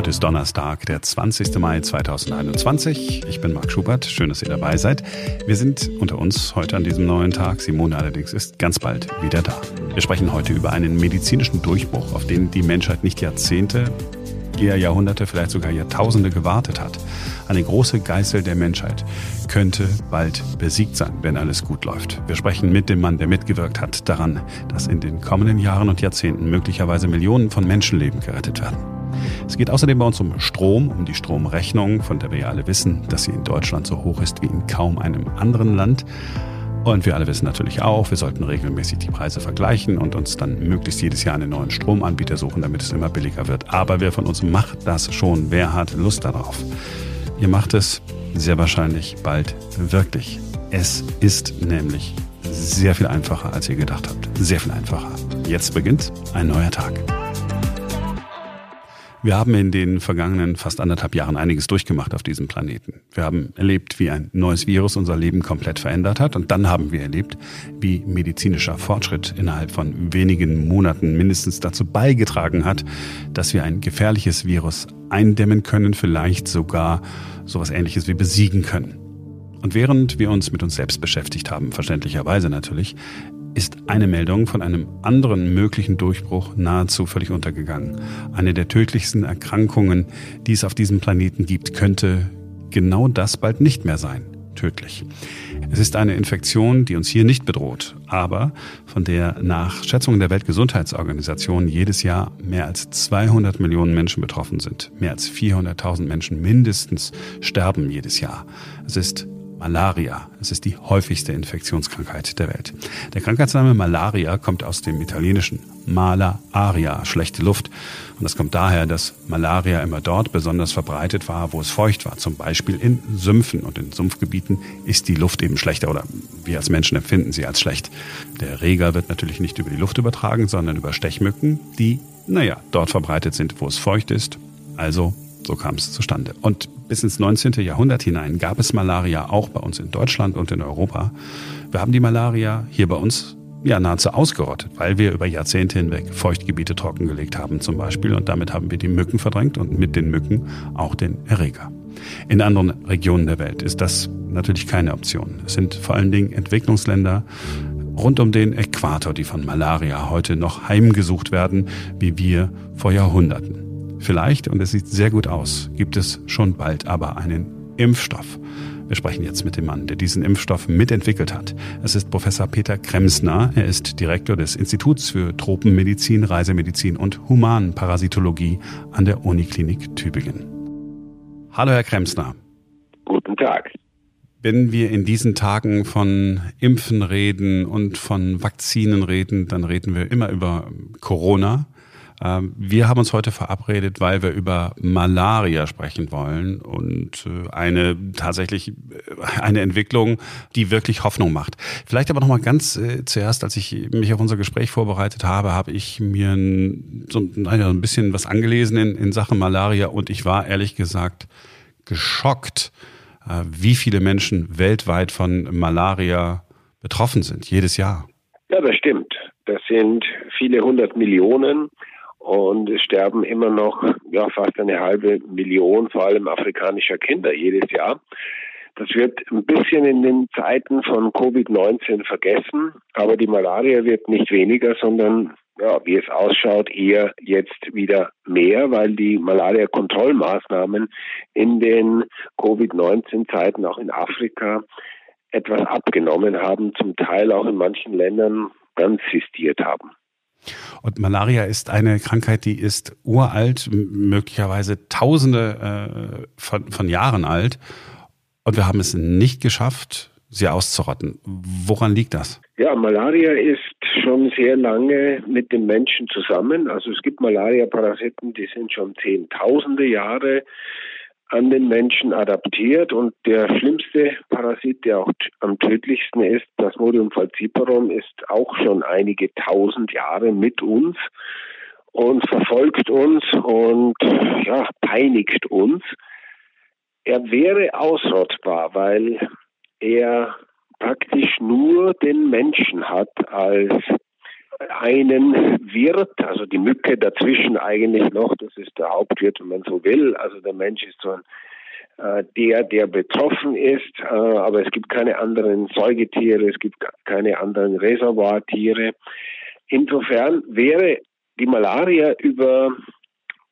Heute ist Donnerstag, der 20. Mai 2021. Ich bin Marc Schubert. Schön, dass ihr dabei seid. Wir sind unter uns heute an diesem neuen Tag. Simone allerdings ist ganz bald wieder da. Wir sprechen heute über einen medizinischen Durchbruch, auf den die Menschheit nicht Jahrzehnte, eher Jahrhunderte, vielleicht sogar Jahrtausende gewartet hat. Eine große Geißel der Menschheit könnte bald besiegt sein, wenn alles gut läuft. Wir sprechen mit dem Mann, der mitgewirkt hat daran, dass in den kommenden Jahren und Jahrzehnten möglicherweise Millionen von Menschenleben gerettet werden. Es geht außerdem bei uns um Strom, um die Stromrechnung, von der wir ja alle wissen, dass sie in Deutschland so hoch ist wie in kaum einem anderen Land. Und wir alle wissen natürlich auch, wir sollten regelmäßig die Preise vergleichen und uns dann möglichst jedes Jahr einen neuen Stromanbieter suchen, damit es immer billiger wird. Aber wer von uns macht das schon? Wer hat Lust darauf? Ihr macht es sehr wahrscheinlich bald wirklich. Es ist nämlich sehr viel einfacher, als ihr gedacht habt. Sehr viel einfacher. Jetzt beginnt ein neuer Tag. Wir haben in den vergangenen fast anderthalb Jahren einiges durchgemacht auf diesem Planeten. Wir haben erlebt, wie ein neues Virus unser Leben komplett verändert hat. Und dann haben wir erlebt, wie medizinischer Fortschritt innerhalb von wenigen Monaten mindestens dazu beigetragen hat, dass wir ein gefährliches Virus eindämmen können, vielleicht sogar sowas ähnliches wie besiegen können. Und während wir uns mit uns selbst beschäftigt haben, verständlicherweise natürlich, ist eine Meldung von einem anderen möglichen Durchbruch nahezu völlig untergegangen. Eine der tödlichsten Erkrankungen, die es auf diesem Planeten gibt, könnte genau das bald nicht mehr sein. Tödlich. Es ist eine Infektion, die uns hier nicht bedroht, aber von der nach Schätzungen der Weltgesundheitsorganisation jedes Jahr mehr als 200 Millionen Menschen betroffen sind. Mehr als 400.000 Menschen mindestens sterben jedes Jahr. Es ist Malaria. Es ist die häufigste Infektionskrankheit der Welt. Der Krankheitsname Malaria kommt aus dem italienischen Mala aria, schlechte Luft. Und das kommt daher, dass Malaria immer dort besonders verbreitet war, wo es feucht war. Zum Beispiel in Sümpfen und in Sumpfgebieten ist die Luft eben schlechter oder wir als Menschen empfinden sie als schlecht. Der Erreger wird natürlich nicht über die Luft übertragen, sondern über Stechmücken, die, naja, dort verbreitet sind, wo es feucht ist. Also so kam es zustande. Und bis ins 19. Jahrhundert hinein gab es Malaria auch bei uns in Deutschland und in Europa. Wir haben die Malaria hier bei uns ja nahezu ausgerottet, weil wir über Jahrzehnte hinweg Feuchtgebiete trockengelegt haben zum Beispiel und damit haben wir die Mücken verdrängt und mit den Mücken auch den Erreger. In anderen Regionen der Welt ist das natürlich keine Option. Es sind vor allen Dingen Entwicklungsländer rund um den Äquator, die von Malaria heute noch heimgesucht werden, wie wir vor Jahrhunderten. Vielleicht, und es sieht sehr gut aus, gibt es schon bald aber einen Impfstoff. Wir sprechen jetzt mit dem Mann, der diesen Impfstoff mitentwickelt hat. Es ist Professor Peter Kremsner. Er ist Direktor des Instituts für Tropenmedizin, Reisemedizin und Humanparasitologie an der Uniklinik Tübingen. Hallo, Herr Kremsner. Guten Tag. Wenn wir in diesen Tagen von Impfen reden und von Vakzinen reden, dann reden wir immer über Corona. Ähm, wir haben uns heute verabredet, weil wir über Malaria sprechen wollen und äh, eine tatsächlich äh, eine Entwicklung, die wirklich Hoffnung macht. Vielleicht aber noch mal ganz äh, zuerst, als ich mich auf unser Gespräch vorbereitet habe, habe ich mir so ein bisschen was angelesen in, in Sachen Malaria und ich war ehrlich gesagt geschockt, wie viele Menschen weltweit von Malaria betroffen sind, jedes Jahr. Ja, das stimmt. Das sind viele hundert Millionen. Und es sterben immer noch ja, fast eine halbe Million, vor allem afrikanischer Kinder jedes Jahr. Das wird ein bisschen in den Zeiten von Covid-19 vergessen, aber die Malaria wird nicht weniger, sondern ja, wie es ausschaut, eher jetzt wieder mehr, weil die Malaria-Kontrollmaßnahmen in den Covid-19-Zeiten auch in Afrika etwas abgenommen haben, zum Teil auch in manchen Ländern ganz sistiert haben. Und Malaria ist eine Krankheit, die ist uralt, möglicherweise tausende äh, von, von Jahren alt. Und wir haben es nicht geschafft, sie auszurotten. Woran liegt das? Ja, Malaria ist schon sehr lange mit den Menschen zusammen. Also es gibt Malaria-Parasiten, die sind schon zehntausende Jahre an den Menschen adaptiert und der schlimmste Parasit, der auch am tödlichsten ist, Plasmodium falciparum, ist auch schon einige tausend Jahre mit uns und verfolgt uns und ja, peinigt uns. Er wäre ausrottbar, weil er praktisch nur den Menschen hat als einen Wirt, also die Mücke dazwischen eigentlich noch, das ist der Hauptwirt, wenn man so will. Also der Mensch ist so ein äh, der, der betroffen ist, äh, aber es gibt keine anderen Säugetiere, es gibt keine anderen Reservoirtiere. Insofern wäre die Malaria über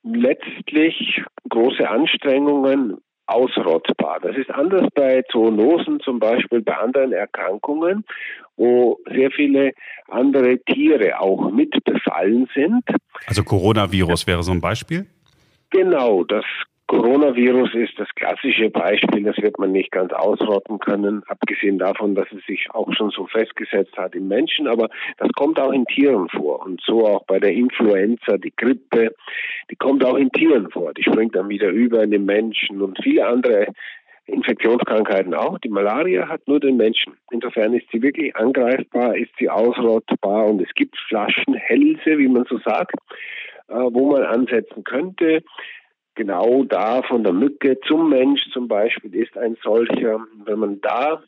letztlich große Anstrengungen ausrottbar. Das ist anders bei Zoonosen, zum Beispiel bei anderen Erkrankungen, wo sehr viele andere Tiere auch mit befallen sind. Also Coronavirus wäre so ein Beispiel? Genau, das Coronavirus ist das klassische Beispiel, das wird man nicht ganz ausrotten können, abgesehen davon, dass es sich auch schon so festgesetzt hat im Menschen, aber das kommt auch in Tieren vor und so auch bei der Influenza, die Grippe, die kommt auch in Tieren vor, die springt dann wieder über in den Menschen und viele andere Infektionskrankheiten auch. Die Malaria hat nur den Menschen. Insofern ist sie wirklich angreifbar, ist sie ausrottbar und es gibt Flaschenhälse, wie man so sagt, äh, wo man ansetzen könnte genau da von der Mücke zum Mensch zum Beispiel ist ein solcher. Wenn man da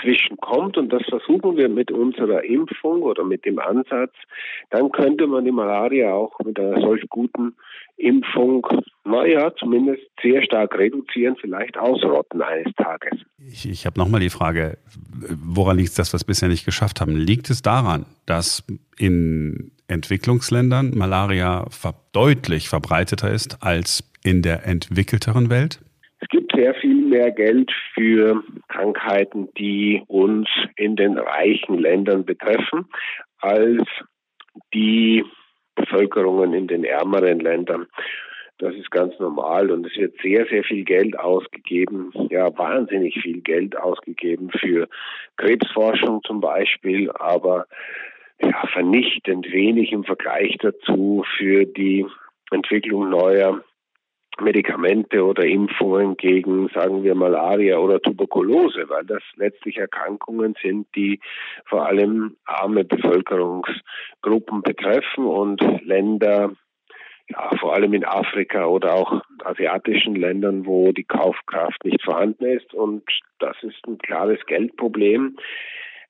zwischenkommt und das versuchen wir mit unserer Impfung oder mit dem Ansatz, dann könnte man die Malaria auch mit einer solch guten Impfung, naja, zumindest sehr stark reduzieren, vielleicht ausrotten eines Tages. Ich, ich habe nochmal die Frage, woran liegt es, dass wir es bisher nicht geschafft haben? Liegt es daran, dass in Entwicklungsländern Malaria deutlich verbreiteter ist als in der entwickelteren Welt? Es gibt sehr viel mehr Geld für Krankheiten, die uns in den reichen Ländern betreffen, als die Bevölkerungen in den ärmeren Ländern. Das ist ganz normal und es wird sehr, sehr viel Geld ausgegeben, ja, wahnsinnig viel Geld ausgegeben für Krebsforschung zum Beispiel, aber ja, vernichtend wenig im Vergleich dazu für die Entwicklung neuer Medikamente oder Impfungen gegen, sagen wir, Malaria oder Tuberkulose, weil das letztlich Erkrankungen sind, die vor allem arme Bevölkerungsgruppen betreffen und Länder, ja, vor allem in Afrika oder auch asiatischen Ländern, wo die Kaufkraft nicht vorhanden ist. Und das ist ein klares Geldproblem.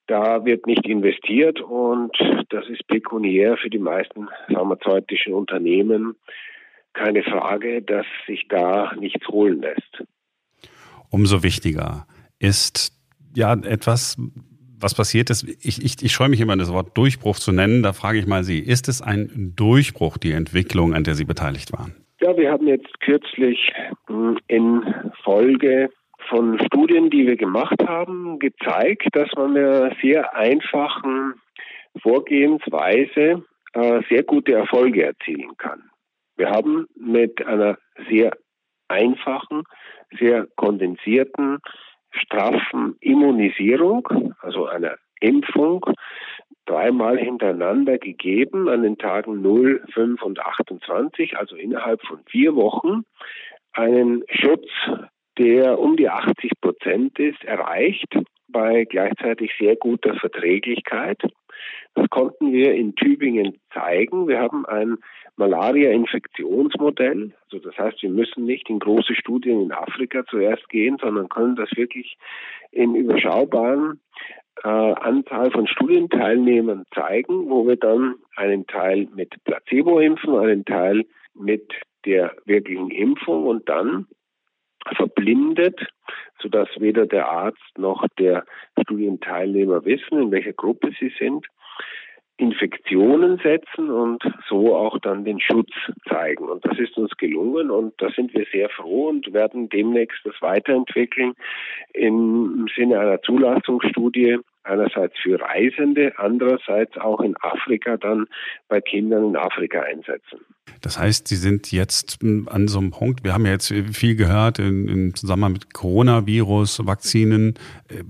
Da wird nicht investiert und das ist pekuniär für die meisten pharmazeutischen Unternehmen keine Frage, dass sich da nichts holen lässt. Umso wichtiger ist ja etwas, was passiert ist. Ich, ich, ich scheue mich immer, das Wort Durchbruch zu nennen. Da frage ich mal Sie, ist es ein Durchbruch, die Entwicklung, an der Sie beteiligt waren? Ja, wir haben jetzt kürzlich hm, in Folge von Studien, die wir gemacht haben, gezeigt, dass man mit einer sehr einfachen Vorgehensweise äh, sehr gute Erfolge erzielen kann. Wir haben mit einer sehr einfachen, sehr kondensierten, straffen Immunisierung, also einer Impfung, dreimal hintereinander gegeben an den Tagen 0, 5 und 28, also innerhalb von vier Wochen, einen Schutz der um die 80 Prozent ist, erreicht bei gleichzeitig sehr guter Verträglichkeit. Das konnten wir in Tübingen zeigen. Wir haben ein Malaria-Infektionsmodell. Also das heißt, wir müssen nicht in große Studien in Afrika zuerst gehen, sondern können das wirklich in überschaubaren äh, Anzahl von Studienteilnehmern zeigen, wo wir dann einen Teil mit Placebo impfen, einen Teil mit der wirklichen Impfung und dann verblindet, sodass weder der Arzt noch der Studienteilnehmer wissen, in welcher Gruppe sie sind, Infektionen setzen und so auch dann den Schutz zeigen. Und das ist uns gelungen und da sind wir sehr froh und werden demnächst das weiterentwickeln im Sinne einer Zulassungsstudie, einerseits für Reisende, andererseits auch in Afrika dann bei Kindern in Afrika einsetzen. Das heißt, Sie sind jetzt an so einem Punkt, wir haben ja jetzt viel gehört im Zusammenhang mit Coronavirus, Vakzinen. Äh,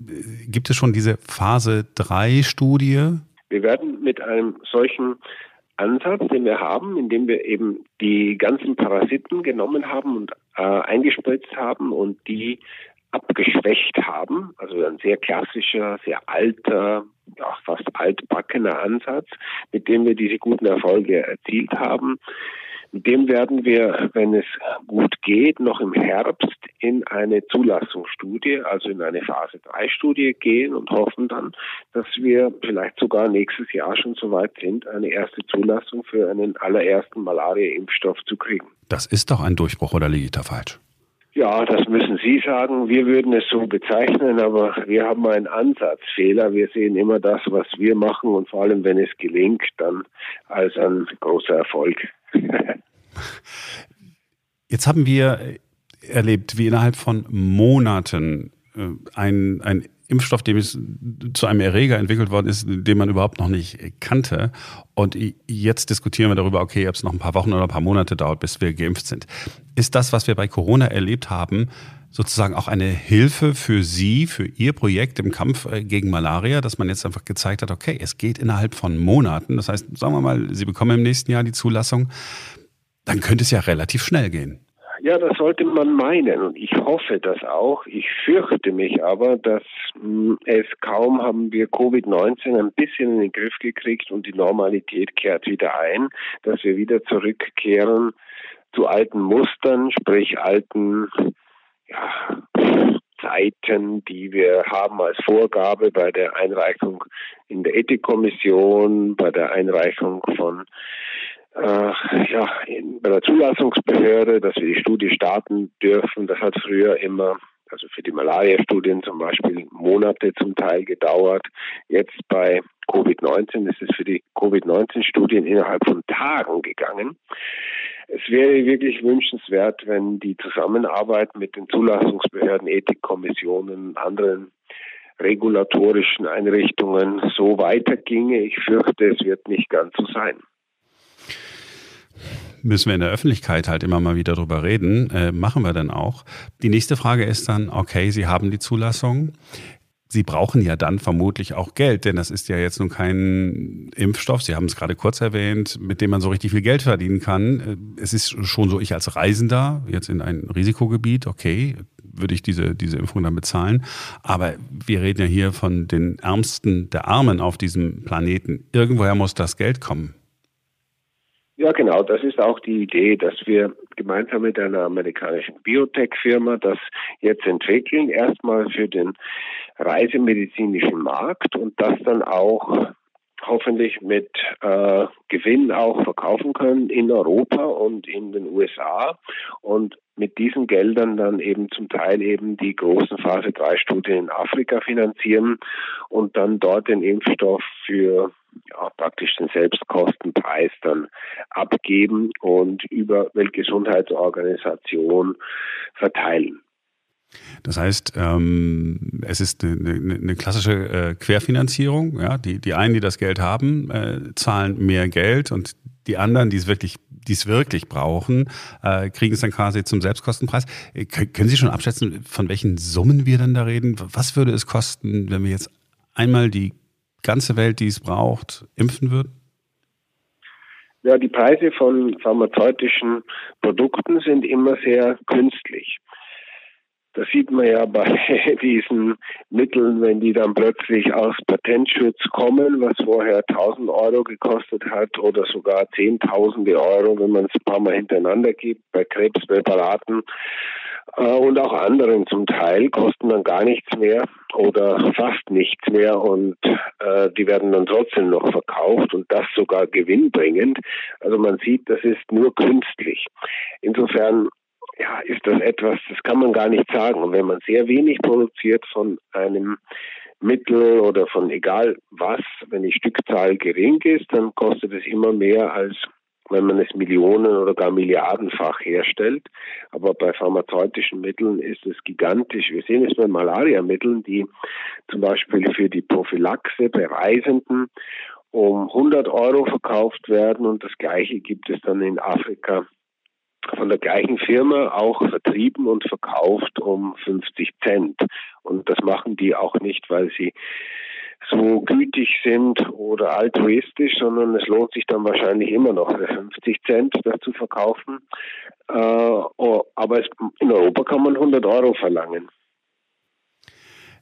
gibt es schon diese Phase 3 Studie? Wir werden mit einem solchen Ansatz, den wir haben, indem wir eben die ganzen Parasiten genommen haben und äh, eingespritzt haben und die abgeschwächt haben. Also ein sehr klassischer, sehr alter, ja, fast altbackener Ansatz, mit dem wir diese guten Erfolge erzielt haben dem werden wir, wenn es gut geht, noch im Herbst in eine Zulassungsstudie, also in eine Phase 3 Studie gehen und hoffen dann, dass wir vielleicht sogar nächstes Jahr schon so weit sind, eine erste Zulassung für einen allerersten Malaria-Impfstoff zu kriegen. Das ist doch ein Durchbruch oder liege ich da falsch? Ja, das müssen Sie sagen. Wir würden es so bezeichnen, aber wir haben einen Ansatzfehler. Wir sehen immer das, was wir machen und vor allem, wenn es gelingt, dann als ein großer Erfolg. Jetzt haben wir erlebt, wie innerhalb von Monaten ein, ein Impfstoff, dem es zu einem Erreger entwickelt worden ist, den man überhaupt noch nicht kannte. Und jetzt diskutieren wir darüber, okay, ob es noch ein paar Wochen oder ein paar Monate dauert, bis wir geimpft sind. Ist das, was wir bei Corona erlebt haben, sozusagen auch eine Hilfe für Sie, für Ihr Projekt im Kampf äh, gegen Malaria, dass man jetzt einfach gezeigt hat, okay, es geht innerhalb von Monaten. Das heißt, sagen wir mal, Sie bekommen im nächsten Jahr die Zulassung, dann könnte es ja relativ schnell gehen. Ja, das sollte man meinen und ich hoffe das auch. Ich fürchte mich aber, dass mh, hm, es kaum haben wir Covid-19 ein bisschen in den Griff gekriegt und die Normalität kehrt wieder ein, dass wir wieder zurückkehren zu alten Mustern, sprich alten ja, Zeiten, die wir haben als Vorgabe bei der Einreichung in der Ethikkommission, bei der Einreichung von äh, ja, in, bei der Zulassungsbehörde, dass wir die Studie starten dürfen. Das hat früher immer, also für die Malaria-Studien zum Beispiel, Monate zum Teil gedauert. Jetzt bei Covid-19 ist es für die Covid-19-Studien innerhalb von Tagen gegangen. Es wäre wirklich wünschenswert, wenn die Zusammenarbeit mit den Zulassungsbehörden, Ethikkommissionen, anderen regulatorischen Einrichtungen so weiterginge. Ich fürchte, es wird nicht ganz so sein müssen wir in der Öffentlichkeit halt immer mal wieder drüber reden. Äh, machen wir dann auch. Die nächste Frage ist dann, okay, Sie haben die Zulassung. Sie brauchen ja dann vermutlich auch Geld, denn das ist ja jetzt nun kein Impfstoff, Sie haben es gerade kurz erwähnt, mit dem man so richtig viel Geld verdienen kann. Äh, es ist schon so, ich als Reisender jetzt in ein Risikogebiet, okay, würde ich diese, diese Impfung dann bezahlen. Aber wir reden ja hier von den Ärmsten der Armen auf diesem Planeten. Irgendwoher muss das Geld kommen. Ja, genau. Das ist auch die Idee, dass wir gemeinsam mit einer amerikanischen Biotech-Firma das jetzt entwickeln. Erstmal für den reisemedizinischen Markt und das dann auch hoffentlich mit äh, Gewinn auch verkaufen können in Europa und in den USA und mit diesen Geldern dann eben zum Teil eben die großen Phase 3 Studien in Afrika finanzieren und dann dort den Impfstoff für ja, praktisch den Selbstkostenpreis dann abgeben und über Weltgesundheitsorganisation verteilen. Das heißt, ähm, es ist eine, eine klassische äh, Querfinanzierung. Ja? Die, die einen, die das Geld haben, äh, zahlen mehr Geld und die anderen, die es wirklich, die es wirklich brauchen, äh, kriegen es dann quasi zum Selbstkostenpreis. Äh, können Sie schon abschätzen, von welchen Summen wir dann da reden? Was würde es kosten, wenn wir jetzt einmal die ganze Welt, die es braucht, impfen würden? Ja, die Preise von pharmazeutischen Produkten sind immer sehr künstlich. Das sieht man ja bei diesen Mitteln, wenn die dann plötzlich aus Patentschutz kommen, was vorher 1000 Euro gekostet hat oder sogar Zehntausende Euro, wenn man es ein paar Mal hintereinander gibt, bei Krebspräparaten äh, und auch anderen zum Teil, kosten dann gar nichts mehr oder fast nichts mehr und äh, die werden dann trotzdem noch verkauft und das sogar gewinnbringend. Also man sieht, das ist nur künstlich. Insofern ja, ist das etwas, das kann man gar nicht sagen. Und wenn man sehr wenig produziert von einem Mittel oder von egal was, wenn die Stückzahl gering ist, dann kostet es immer mehr als wenn man es Millionen oder gar Milliardenfach herstellt. Aber bei pharmazeutischen Mitteln ist es gigantisch. Wir sehen es bei Malariamitteln, die zum Beispiel für die Prophylaxe bei Reisenden um 100 Euro verkauft werden und das Gleiche gibt es dann in Afrika von der gleichen Firma auch vertrieben und verkauft um 50 Cent. Und das machen die auch nicht, weil sie so gütig sind oder altruistisch, sondern es lohnt sich dann wahrscheinlich immer noch für 50 Cent das zu verkaufen. Äh, oh, aber in Europa kann man 100 Euro verlangen.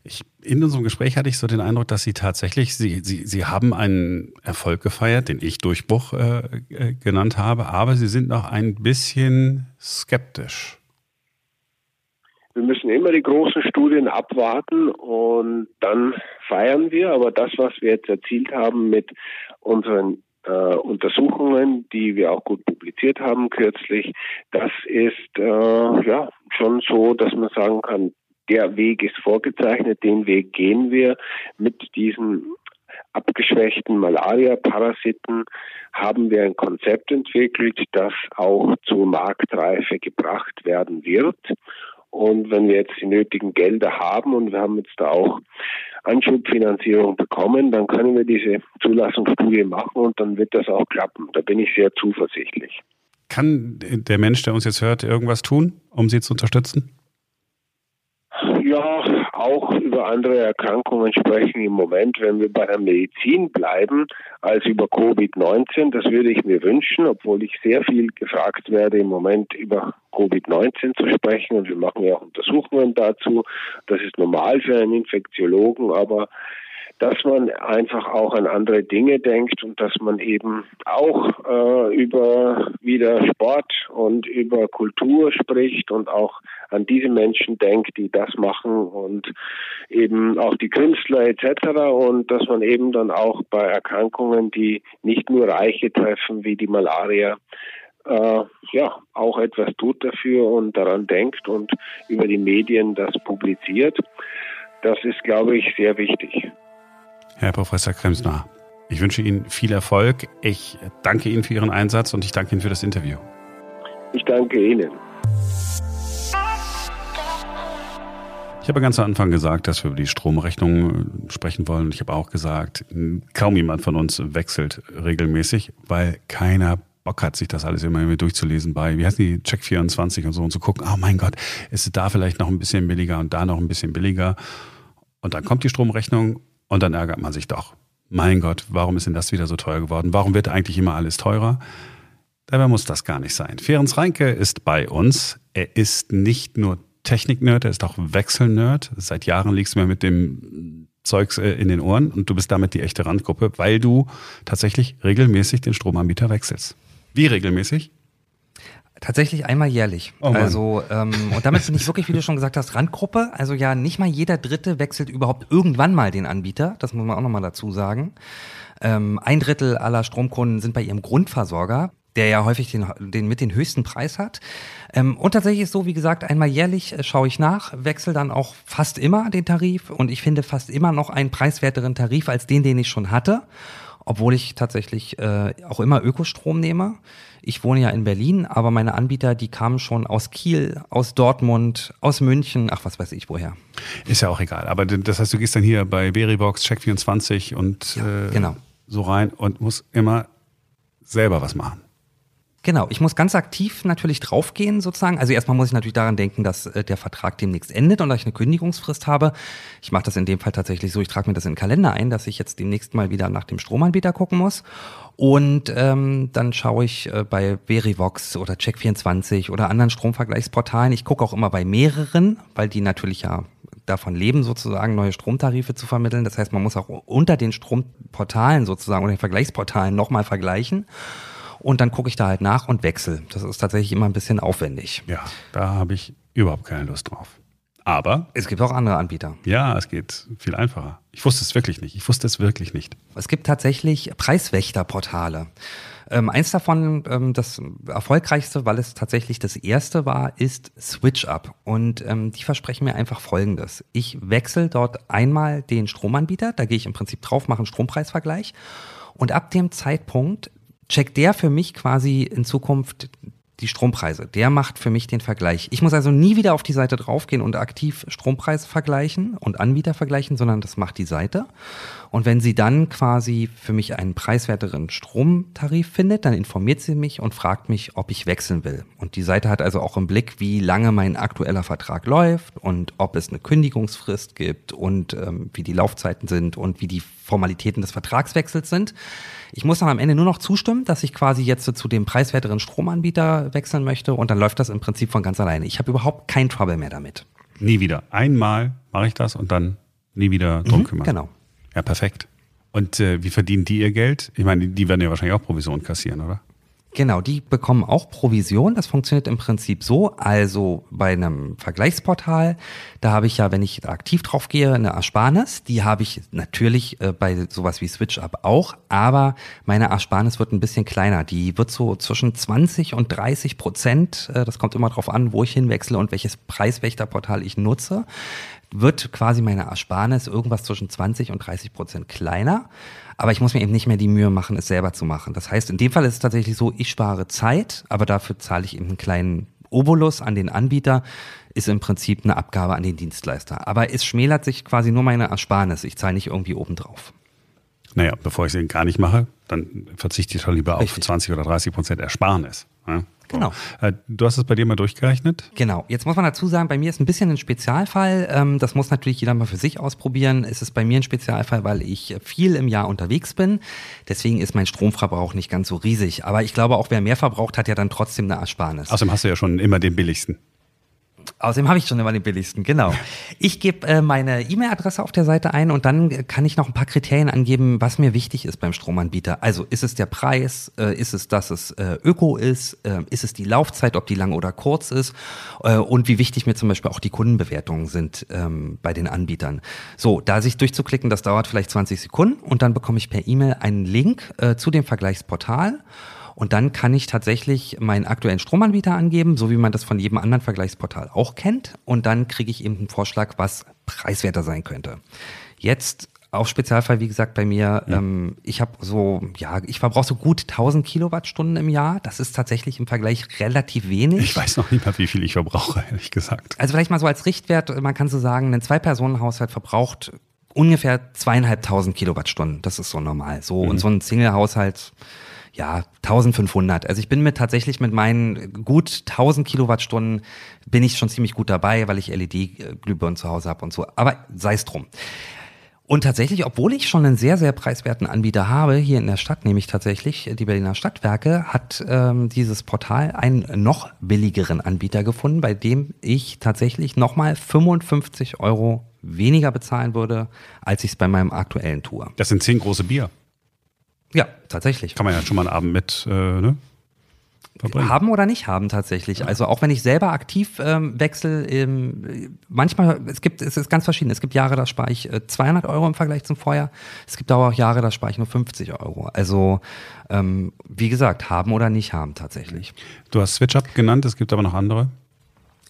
Ich, in unserem Gespräch hatte ich so den Eindruck, dass Sie tatsächlich, Sie, Sie, Sie haben einen Erfolg gefeiert, den ich Durchbruch äh, äh, genannt habe, aber Sie sind noch ein bisschen skeptisch. Wir müssen immer die großen Studien abwarten und dann feiern wir. Aber das, was wir jetzt erzielt haben mit unseren äh, Untersuchungen, die wir auch gut publiziert haben kürzlich, das ist äh, ja schon so, dass man sagen kann, der Weg ist vorgezeichnet, den Weg gehen wir mit diesen abgeschwächten Malaria-Parasiten haben wir ein Konzept entwickelt, das auch zur Marktreife gebracht werden wird. Und wenn wir jetzt die nötigen Gelder haben und wir haben jetzt da auch Anschubfinanzierung bekommen, dann können wir diese Zulassungsstudie machen und dann wird das auch klappen. Da bin ich sehr zuversichtlich. Kann der Mensch, der uns jetzt hört, irgendwas tun, um Sie zu unterstützen? Ja, auch über andere Erkrankungen sprechen im Moment, wenn wir bei der Medizin bleiben, als über Covid-19. Das würde ich mir wünschen, obwohl ich sehr viel gefragt werde, im Moment über Covid-19 zu sprechen. Und wir machen ja auch Untersuchungen dazu. Das ist normal für einen Infektiologen, aber dass man einfach auch an andere Dinge denkt und dass man eben auch äh, über wieder Sport und über Kultur spricht und auch an diese Menschen denkt, die das machen und eben auch die Künstler etc. und dass man eben dann auch bei Erkrankungen, die nicht nur Reiche treffen wie die Malaria, äh, ja, auch etwas tut dafür und daran denkt und über die Medien das publiziert. Das ist, glaube ich, sehr wichtig. Herr Professor Kremsner, ich wünsche Ihnen viel Erfolg. Ich danke Ihnen für Ihren Einsatz und ich danke Ihnen für das Interview. Ich danke Ihnen. Ich habe ganz am Anfang gesagt, dass wir über die Stromrechnung sprechen wollen. Ich habe auch gesagt, kaum jemand von uns wechselt regelmäßig, weil keiner Bock hat, sich das alles immer durchzulesen bei, wie heißen die, Check 24 und so und zu gucken, oh mein Gott, ist es da vielleicht noch ein bisschen billiger und da noch ein bisschen billiger. Und dann kommt die Stromrechnung und dann ärgert man sich doch. Mein Gott, warum ist denn das wieder so teuer geworden? Warum wird eigentlich immer alles teurer? Dabei muss das gar nicht sein. Ferenc Reinke ist bei uns. Er ist nicht nur Technik-Nerd, er ist auch Wechsel-Nerd. Seit Jahren liegst du mir mit dem Zeugs äh, in den Ohren und du bist damit die echte Randgruppe, weil du tatsächlich regelmäßig den Stromanbieter wechselst. Wie regelmäßig? Tatsächlich einmal jährlich. Oh also ähm, und damit bin ich wirklich, wie du schon gesagt hast, Randgruppe. Also ja, nicht mal jeder Dritte wechselt überhaupt irgendwann mal den Anbieter. Das muss man auch nochmal dazu sagen. Ähm, ein Drittel aller Stromkunden sind bei ihrem Grundversorger, der ja häufig den, den mit den höchsten Preis hat. Ähm, und tatsächlich ist so, wie gesagt, einmal jährlich äh, schaue ich nach, wechsle dann auch fast immer den Tarif und ich finde fast immer noch einen preiswerteren Tarif als den, den ich schon hatte obwohl ich tatsächlich äh, auch immer Ökostrom nehme. Ich wohne ja in Berlin, aber meine Anbieter, die kamen schon aus Kiel, aus Dortmund, aus München, ach was weiß ich woher. Ist ja auch egal. Aber das heißt, du gehst dann hier bei Veribox, Check24 und ja, äh, genau. so rein und musst immer selber was machen. Genau, ich muss ganz aktiv natürlich draufgehen sozusagen. Also erstmal muss ich natürlich daran denken, dass äh, der Vertrag demnächst endet und dass ich eine Kündigungsfrist habe. Ich mache das in dem Fall tatsächlich so, ich trage mir das in den Kalender ein, dass ich jetzt demnächst mal wieder nach dem Stromanbieter gucken muss. Und ähm, dann schaue ich äh, bei Verivox oder Check24 oder anderen Stromvergleichsportalen. Ich gucke auch immer bei mehreren, weil die natürlich ja davon leben, sozusagen neue Stromtarife zu vermitteln. Das heißt, man muss auch unter den Stromportalen sozusagen oder den Vergleichsportalen nochmal vergleichen und dann gucke ich da halt nach und wechsle. Das ist tatsächlich immer ein bisschen aufwendig. Ja, da habe ich überhaupt keine Lust drauf. Aber es gibt auch andere Anbieter. Ja, es geht viel einfacher. Ich wusste es wirklich nicht. Ich wusste es wirklich nicht. Es gibt tatsächlich Preiswächterportale. Ähm, eins davon, ähm, das erfolgreichste, weil es tatsächlich das erste war, ist SwitchUp. Und ähm, die versprechen mir einfach Folgendes. Ich wechsle dort einmal den Stromanbieter, da gehe ich im Prinzip drauf, mache einen Strompreisvergleich. Und ab dem Zeitpunkt checkt der für mich quasi in Zukunft die Strompreise. Der macht für mich den Vergleich. Ich muss also nie wieder auf die Seite draufgehen und aktiv Strompreise vergleichen und Anbieter vergleichen, sondern das macht die Seite. Und wenn sie dann quasi für mich einen preiswerteren Stromtarif findet, dann informiert sie mich und fragt mich, ob ich wechseln will. Und die Seite hat also auch im Blick, wie lange mein aktueller Vertrag läuft und ob es eine Kündigungsfrist gibt und ähm, wie die Laufzeiten sind und wie die Formalitäten des Vertragswechsels sind. Ich muss dann am Ende nur noch zustimmen, dass ich quasi jetzt zu dem preiswerteren Stromanbieter wechseln möchte und dann läuft das im Prinzip von ganz alleine. Ich habe überhaupt kein Trouble mehr damit. Nie wieder. Einmal mache ich das und dann Nie wieder drum Mhm, kümmern. genau. Ja, perfekt. Und äh, wie verdienen die ihr Geld? Ich meine, die, die werden ja wahrscheinlich auch Provision kassieren, oder? Genau, die bekommen auch Provision. Das funktioniert im Prinzip so. Also bei einem Vergleichsportal, da habe ich ja, wenn ich aktiv drauf gehe, eine Ersparnis. Die habe ich natürlich äh, bei sowas wie SwitchUp auch, aber meine Ersparnis wird ein bisschen kleiner. Die wird so zwischen 20 und 30 Prozent, äh, das kommt immer drauf an, wo ich hinwechsle und welches Preiswächterportal ich nutze, wird quasi meine Ersparnis irgendwas zwischen 20 und 30 Prozent kleiner. Aber ich muss mir eben nicht mehr die Mühe machen, es selber zu machen. Das heißt, in dem Fall ist es tatsächlich so, ich spare Zeit, aber dafür zahle ich eben einen kleinen Obolus an den Anbieter, ist im Prinzip eine Abgabe an den Dienstleister. Aber es schmälert sich quasi nur meine Ersparnis. Ich zahle nicht irgendwie obendrauf. Naja, bevor ich es gar nicht mache, dann verzichte ich doch lieber Richtig. auf 20 oder 30 Prozent Ersparnis. Ja? Genau. Äh, Du hast es bei dir mal durchgerechnet? Genau. Jetzt muss man dazu sagen, bei mir ist ein bisschen ein Spezialfall. Ähm, das muss natürlich jeder mal für sich ausprobieren. Es ist bei mir ein Spezialfall, weil ich viel im Jahr unterwegs bin. Deswegen ist mein Stromverbrauch nicht ganz so riesig. Aber ich glaube, auch wer mehr verbraucht, hat ja dann trotzdem eine Ersparnis. Außerdem hast du ja schon immer den billigsten. Außerdem habe ich schon immer den billigsten, genau. Ich gebe äh, meine E-Mail-Adresse auf der Seite ein und dann kann ich noch ein paar Kriterien angeben, was mir wichtig ist beim Stromanbieter. Also ist es der Preis, äh, ist es, dass es äh, öko ist, äh, ist es die Laufzeit, ob die lang oder kurz ist äh, und wie wichtig mir zum Beispiel auch die Kundenbewertungen sind ähm, bei den Anbietern. So, da sich durchzuklicken, das dauert vielleicht 20 Sekunden und dann bekomme ich per E-Mail einen Link äh, zu dem Vergleichsportal. Und dann kann ich tatsächlich meinen aktuellen Stromanbieter angeben, so wie man das von jedem anderen Vergleichsportal auch kennt. Und dann kriege ich eben einen Vorschlag, was preiswerter sein könnte. Jetzt auf Spezialfall, wie gesagt, bei mir, ähm, ich habe so, ja, ich verbrauche so gut 1000 Kilowattstunden im Jahr. Das ist tatsächlich im Vergleich relativ wenig. Ich weiß noch nicht mal, wie viel ich verbrauche, ehrlich gesagt. Also vielleicht mal so als Richtwert, man kann so sagen, ein Zwei-Personen-Haushalt verbraucht ungefähr zweieinhalbtausend Kilowattstunden. Das ist so normal. So und so ein Single-Haushalt, ja, 1500. Also ich bin mit tatsächlich mit meinen gut 1000 Kilowattstunden bin ich schon ziemlich gut dabei, weil ich LED-Glühbirnen zu Hause habe und so. Aber sei es drum. Und tatsächlich, obwohl ich schon einen sehr, sehr preiswerten Anbieter habe, hier in der Stadt, nämlich tatsächlich die Berliner Stadtwerke, hat ähm, dieses Portal einen noch billigeren Anbieter gefunden, bei dem ich tatsächlich nochmal 55 Euro weniger bezahlen würde, als ich es bei meinem aktuellen tue. Das sind zehn große Bier. Ja, tatsächlich. Kann man ja schon mal einen Abend mit äh, ne? verbringen. Haben oder nicht haben tatsächlich. Also auch wenn ich selber aktiv ähm, wechsle, ähm, manchmal, es gibt, es ist ganz verschieden. Es gibt Jahre, da spare ich äh, 200 Euro im Vergleich zum Vorjahr. Es gibt aber auch Jahre, da spare ich nur 50 Euro. Also ähm, wie gesagt, haben oder nicht haben tatsächlich. Du hast SwitchUp genannt, es gibt aber noch andere.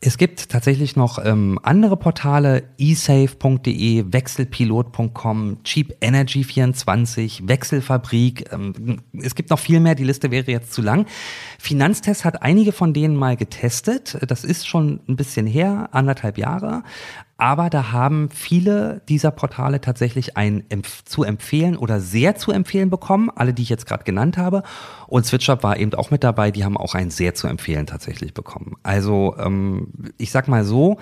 Es gibt tatsächlich noch ähm, andere Portale, esafe.de, wechselpilot.com, cheapenergy24, Wechselfabrik. Ähm, es gibt noch viel mehr, die Liste wäre jetzt zu lang. Finanztest hat einige von denen mal getestet. Das ist schon ein bisschen her, anderthalb Jahre. Aber da haben viele dieser Portale tatsächlich ein zu empfehlen oder sehr zu empfehlen bekommen, alle, die ich jetzt gerade genannt habe. Und SwitchUp war eben auch mit dabei, die haben auch ein sehr zu empfehlen tatsächlich bekommen. Also ähm, ich sag mal so,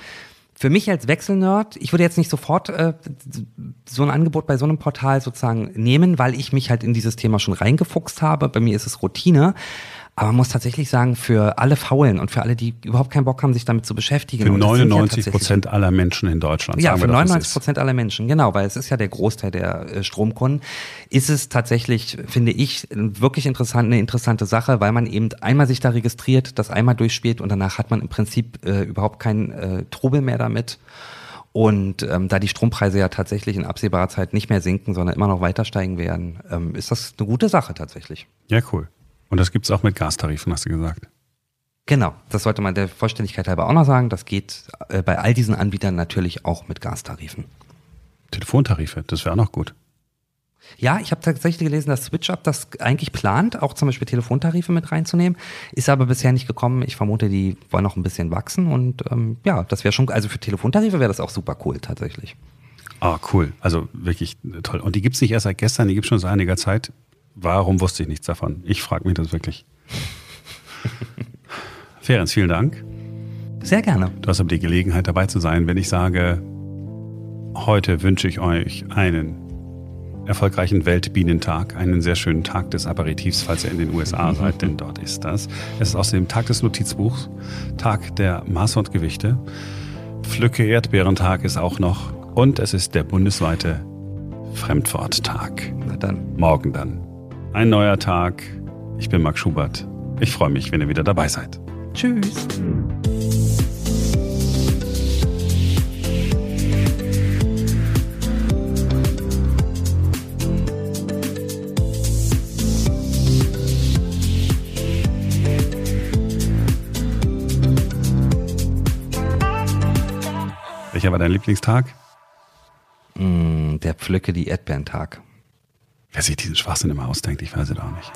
für mich als Wechselnerd, ich würde jetzt nicht sofort äh, so ein Angebot bei so einem Portal sozusagen nehmen, weil ich mich halt in dieses Thema schon reingefuchst habe. Bei mir ist es Routine. Aber man muss tatsächlich sagen, für alle Faulen und für alle, die überhaupt keinen Bock haben, sich damit zu beschäftigen. Für und das sind ja 99 tatsächlich- Prozent aller Menschen in Deutschland. ja, für wir doch, was 99 ist. Prozent aller Menschen, genau, weil es ist ja der Großteil der äh, Stromkunden, ist es tatsächlich, finde ich, wirklich interessant, eine interessante Sache, weil man eben einmal sich da registriert, das einmal durchspielt und danach hat man im Prinzip äh, überhaupt keinen äh, Trubel mehr damit. Und ähm, da die Strompreise ja tatsächlich in absehbarer Zeit nicht mehr sinken, sondern immer noch weiter steigen werden, ähm, ist das eine gute Sache tatsächlich. Ja, cool. Und das gibt's auch mit Gastarifen, hast du gesagt. Genau, das sollte man der Vollständigkeit halber auch noch sagen. Das geht äh, bei all diesen Anbietern natürlich auch mit Gastarifen. Telefontarife, das wäre auch noch gut. Ja, ich habe tatsächlich gelesen, dass SwitchUp das eigentlich plant, auch zum Beispiel Telefontarife mit reinzunehmen, ist aber bisher nicht gekommen. Ich vermute, die wollen noch ein bisschen wachsen und ähm, ja, das wäre schon, also für Telefontarife wäre das auch super cool tatsächlich. Ah, cool. Also wirklich toll. Und die gibt's nicht erst seit gestern, die gibt's schon seit einiger Zeit. Warum wusste ich nichts davon? Ich frage mich das wirklich. Ferenc, vielen Dank. Sehr gerne. Du hast aber die Gelegenheit dabei zu sein, wenn ich sage, heute wünsche ich euch einen erfolgreichen Weltbienentag, einen sehr schönen Tag des Aperitifs, falls ihr in den USA seid, denn dort ist das. Es ist außerdem Tag des Notizbuchs, Tag der Maße und Gewichte. Pflücke Erdbeerentag ist auch noch Und es ist der bundesweite Fremdworttag. Na dann. Morgen dann. Ein neuer Tag. Ich bin Marc Schubert. Ich freue mich, wenn ihr wieder dabei seid. Tschüss. Welcher war dein Lieblingstag? Mm, der Pflücke die Erdbeerentag. Wer sich diesen Schwachsinn immer ausdenkt, ich weiß es auch nicht.